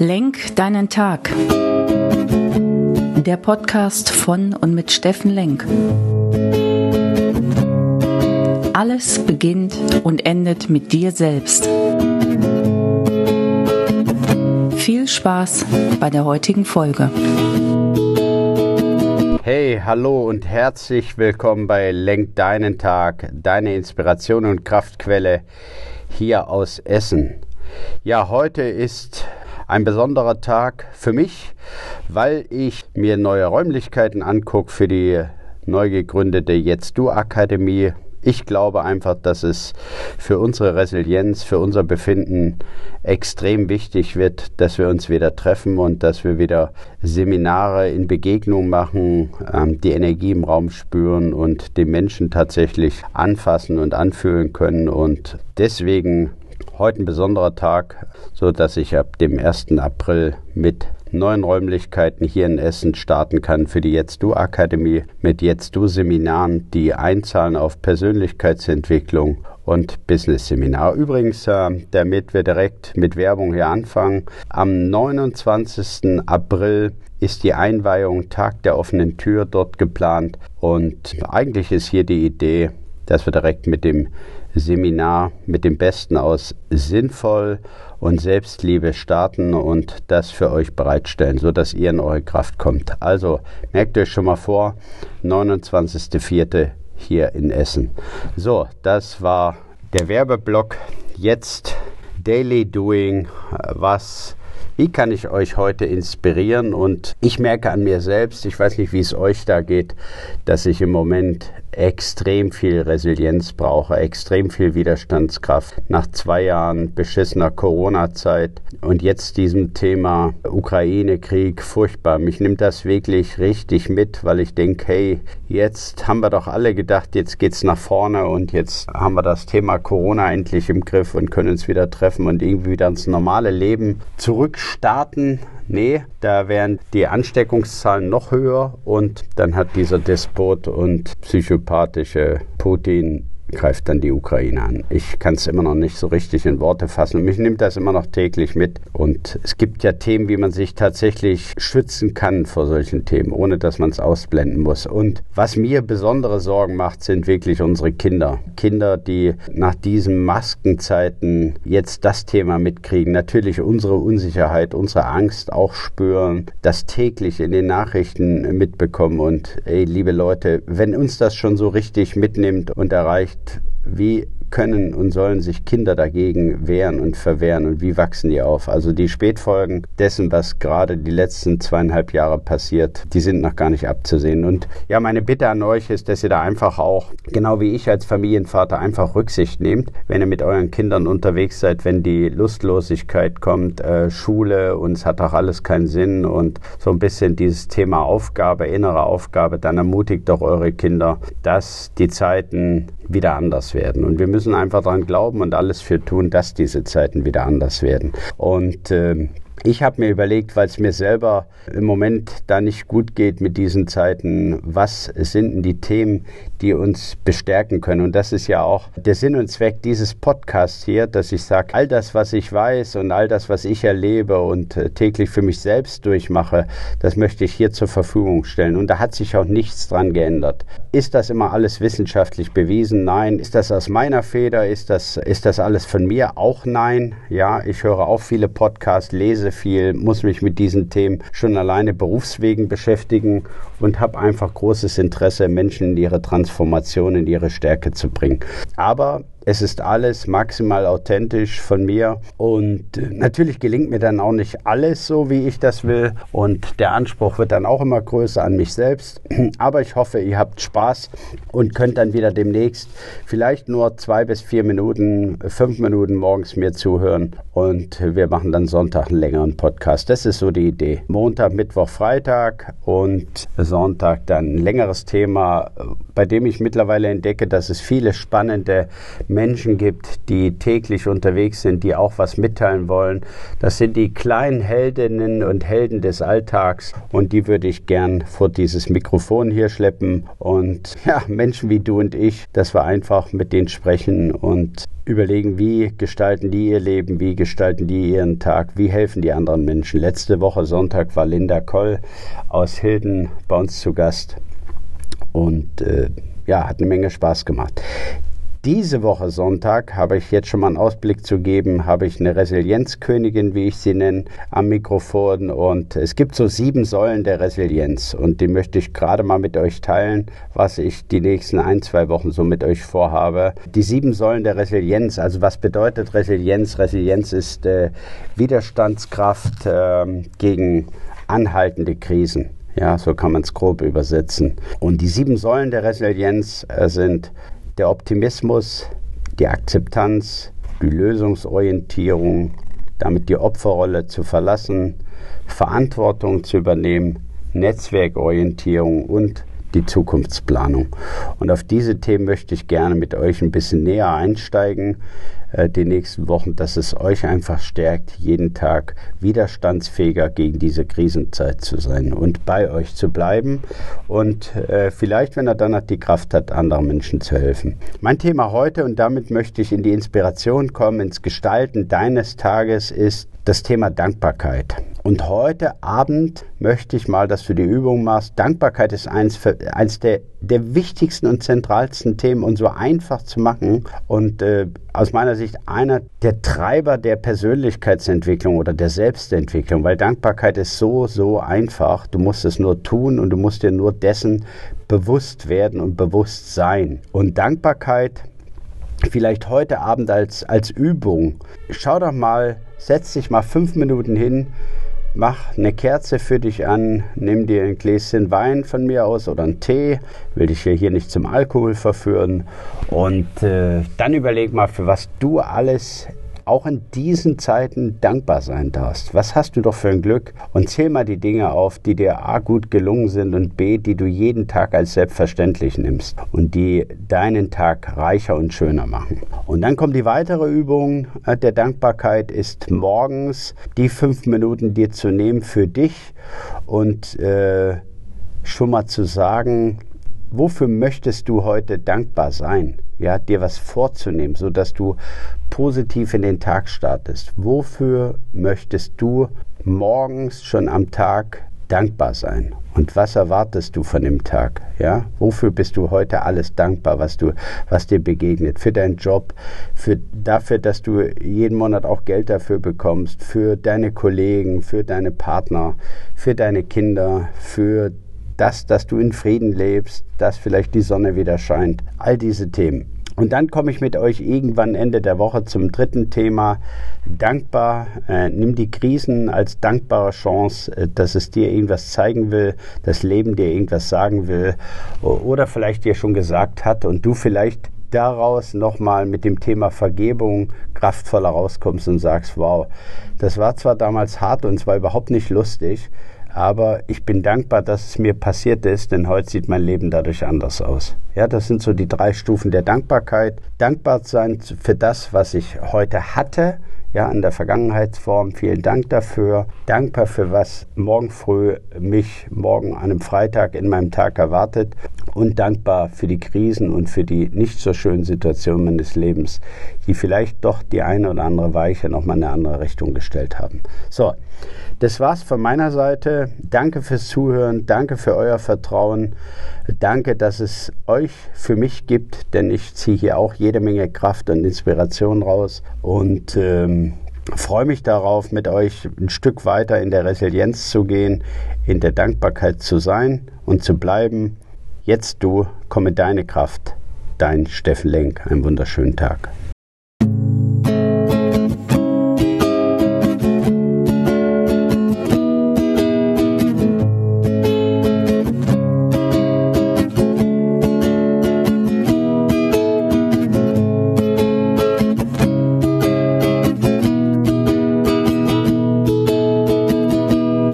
Lenk deinen Tag. Der Podcast von und mit Steffen Lenk. Alles beginnt und endet mit dir selbst. Viel Spaß bei der heutigen Folge. Hey, hallo und herzlich willkommen bei Lenk deinen Tag, deine Inspiration und Kraftquelle hier aus Essen. Ja, heute ist ein besonderer Tag für mich, weil ich mir neue Räumlichkeiten angucke für die neu gegründete Jetzt Du Akademie ich glaube einfach, dass es für unsere Resilienz, für unser Befinden extrem wichtig wird, dass wir uns wieder treffen und dass wir wieder Seminare in Begegnung machen, ähm, die Energie im Raum spüren und den Menschen tatsächlich anfassen und anfühlen können. Und deswegen heute ein besonderer Tag, so dass ich ab dem 1. April mit neuen Räumlichkeiten hier in Essen starten kann für die Jetzt Du Akademie mit Jetzt Du Seminaren, die einzahlen auf Persönlichkeitsentwicklung und Business Seminar. Übrigens, äh, damit wir direkt mit Werbung hier anfangen, am 29. April ist die Einweihung Tag der offenen Tür dort geplant und eigentlich ist hier die Idee, dass wir direkt mit dem Seminar mit dem Besten aus sinnvoll und Selbstliebe starten und das für euch bereitstellen, sodass ihr in eure Kraft kommt. Also merkt euch schon mal vor, 29.04. hier in Essen. So, das war der Werbeblock. Jetzt Daily Doing, was wie kann ich euch heute inspirieren? Und ich merke an mir selbst, ich weiß nicht, wie es euch da geht, dass ich im Moment extrem viel Resilienz brauche, extrem viel Widerstandskraft. Nach zwei Jahren beschissener Corona-Zeit und jetzt diesem Thema Ukraine-Krieg, furchtbar. Mich nimmt das wirklich richtig mit, weil ich denke, hey, jetzt haben wir doch alle gedacht, jetzt geht's nach vorne und jetzt haben wir das Thema Corona endlich im Griff und können uns wieder treffen und irgendwie wieder ins normale Leben zurückstarten. Nee, da wären die Ansteckungszahlen noch höher und dann hat dieser Despot und psychopathische Putin greift dann die Ukraine an. Ich kann es immer noch nicht so richtig in Worte fassen. Mich nimmt das immer noch täglich mit. Und es gibt ja Themen, wie man sich tatsächlich schützen kann vor solchen Themen, ohne dass man es ausblenden muss. Und was mir besondere Sorgen macht, sind wirklich unsere Kinder. Kinder, die nach diesen Maskenzeiten jetzt das Thema mitkriegen. Natürlich unsere Unsicherheit, unsere Angst auch spüren, das täglich in den Nachrichten mitbekommen. Und ey, liebe Leute, wenn uns das schon so richtig mitnimmt und erreicht, wie können und sollen sich Kinder dagegen wehren und verwehren und wie wachsen die auf? Also die Spätfolgen dessen, was gerade die letzten zweieinhalb Jahre passiert, die sind noch gar nicht abzusehen. Und ja, meine Bitte an euch ist, dass ihr da einfach auch, genau wie ich als Familienvater, einfach Rücksicht nehmt, wenn ihr mit euren Kindern unterwegs seid, wenn die Lustlosigkeit kommt, äh, Schule und es hat auch alles keinen Sinn und so ein bisschen dieses Thema Aufgabe, innere Aufgabe, dann ermutigt doch eure Kinder, dass die Zeiten wieder anders werden. Und wir müssen einfach daran glauben und alles für tun, dass diese Zeiten wieder anders werden. Und äh, ich habe mir überlegt, weil es mir selber im Moment da nicht gut geht mit diesen Zeiten, was sind denn die Themen, die uns bestärken können? Und das ist ja auch der Sinn und Zweck dieses Podcasts hier, dass ich sage, all das, was ich weiß und all das, was ich erlebe und äh, täglich für mich selbst durchmache, das möchte ich hier zur Verfügung stellen. Und da hat sich auch nichts dran geändert. Ist das immer alles wissenschaftlich bewiesen? Nein. Ist das aus meiner Feder? Ist das, ist das alles von mir? Auch nein. Ja, ich höre auch viele Podcasts, lese lese viel, muss mich mit diesen Themen schon alleine berufswegen beschäftigen und habe einfach großes Interesse, Menschen in ihre Transformation, in ihre Stärke zu bringen. Aber es ist alles maximal authentisch von mir und natürlich gelingt mir dann auch nicht alles so, wie ich das will und der Anspruch wird dann auch immer größer an mich selbst. Aber ich hoffe, ihr habt Spaß und könnt dann wieder demnächst vielleicht nur zwei bis vier Minuten, fünf Minuten morgens mir zuhören und wir machen dann Sonntag einen längeren Podcast. Das ist so die Idee. Montag, Mittwoch, Freitag und Sonntag dann ein längeres Thema, bei dem ich mittlerweile entdecke, dass es viele spannende Menschen gibt, die täglich unterwegs sind, die auch was mitteilen wollen. Das sind die kleinen Heldinnen und Helden des Alltags und die würde ich gern vor dieses Mikrofon hier schleppen und ja, Menschen wie du und ich, dass wir einfach mit denen sprechen und überlegen, wie gestalten die ihr Leben, wie gestalten die ihren Tag, wie helfen die anderen Menschen. Letzte Woche Sonntag war Linda Koll aus Hilden bei uns zu Gast und äh, ja, hat eine Menge Spaß gemacht. Diese Woche Sonntag habe ich jetzt schon mal einen Ausblick zu geben, habe ich eine Resilienzkönigin, wie ich sie nenne, am Mikrofon. Und es gibt so sieben Säulen der Resilienz und die möchte ich gerade mal mit euch teilen, was ich die nächsten ein, zwei Wochen so mit euch vorhabe. Die sieben Säulen der Resilienz, also was bedeutet Resilienz? Resilienz ist äh, Widerstandskraft äh, gegen anhaltende Krisen. Ja, so kann man es grob übersetzen. Und die sieben Säulen der Resilienz äh, sind der Optimismus, die Akzeptanz, die Lösungsorientierung, damit die Opferrolle zu verlassen, Verantwortung zu übernehmen, Netzwerkorientierung und die Zukunftsplanung. Und auf diese Themen möchte ich gerne mit euch ein bisschen näher einsteigen äh, die nächsten Wochen, dass es euch einfach stärkt, jeden Tag widerstandsfähiger gegen diese Krisenzeit zu sein und bei euch zu bleiben und äh, vielleicht, wenn er dann hat, die Kraft hat, anderen Menschen zu helfen. Mein Thema heute und damit möchte ich in die Inspiration kommen, ins Gestalten deines Tages ist das Thema Dankbarkeit. Und heute Abend möchte ich mal, dass du die Übung machst. Dankbarkeit ist eins, eins der, der wichtigsten und zentralsten Themen und so einfach zu machen. Und äh, aus meiner Sicht einer der Treiber der Persönlichkeitsentwicklung oder der Selbstentwicklung, weil Dankbarkeit ist so, so einfach. Du musst es nur tun und du musst dir nur dessen bewusst werden und bewusst sein. Und Dankbarkeit vielleicht heute Abend als, als Übung. Schau doch mal, setz dich mal fünf Minuten hin, mach eine Kerze für dich an, nimm dir ein Gläschen Wein von mir aus oder einen Tee, will dich ja hier nicht zum Alkohol verführen. Und äh, dann überleg mal, für was du alles auch in diesen Zeiten dankbar sein darfst. Was hast du doch für ein Glück? Und zähl mal die Dinge auf, die dir A gut gelungen sind und B, die du jeden Tag als selbstverständlich nimmst und die deinen Tag reicher und schöner machen. Und dann kommt die weitere Übung äh, der Dankbarkeit, ist morgens die fünf Minuten dir zu nehmen für dich und äh, schon mal zu sagen, wofür möchtest du heute dankbar sein? Ja, dir was vorzunehmen, so dass du positiv in den Tag startest. Wofür möchtest du morgens schon am Tag dankbar sein? Und was erwartest du von dem Tag? Ja, wofür bist du heute alles dankbar, was du, was dir begegnet? Für deinen Job, für dafür, dass du jeden Monat auch Geld dafür bekommst, für deine Kollegen, für deine Partner, für deine Kinder, für das, dass du in Frieden lebst, dass vielleicht die Sonne wieder scheint. All diese Themen. Und dann komme ich mit euch irgendwann Ende der Woche zum dritten Thema. Dankbar. Äh, nimm die Krisen als dankbare Chance, äh, dass es dir irgendwas zeigen will, das Leben dir irgendwas sagen will oder vielleicht dir schon gesagt hat und du vielleicht daraus nochmal mit dem Thema Vergebung kraftvoller rauskommst und sagst, wow, das war zwar damals hart und es war überhaupt nicht lustig, aber ich bin dankbar, dass es mir passiert ist, denn heute sieht mein Leben dadurch anders aus. Ja, das sind so die drei Stufen der Dankbarkeit. Dankbar sein für das, was ich heute hatte, ja, in der Vergangenheitsform. Vielen Dank dafür. Dankbar für was morgen früh mich morgen an einem Freitag in meinem Tag erwartet und dankbar für die Krisen und für die nicht so schönen Situationen meines Lebens, die vielleicht doch die eine oder andere Weiche nochmal in eine andere Richtung gestellt haben. So, das war's von meiner Seite. Danke fürs Zuhören, danke für euer Vertrauen, danke, dass es euch für mich gibt, denn ich ziehe hier auch jede Menge Kraft und Inspiration raus und ähm, freue mich darauf, mit euch ein Stück weiter in der Resilienz zu gehen, in der Dankbarkeit zu sein und zu bleiben. Jetzt du, komme deine Kraft. Dein Steffen Lenk. Einen wunderschönen Tag.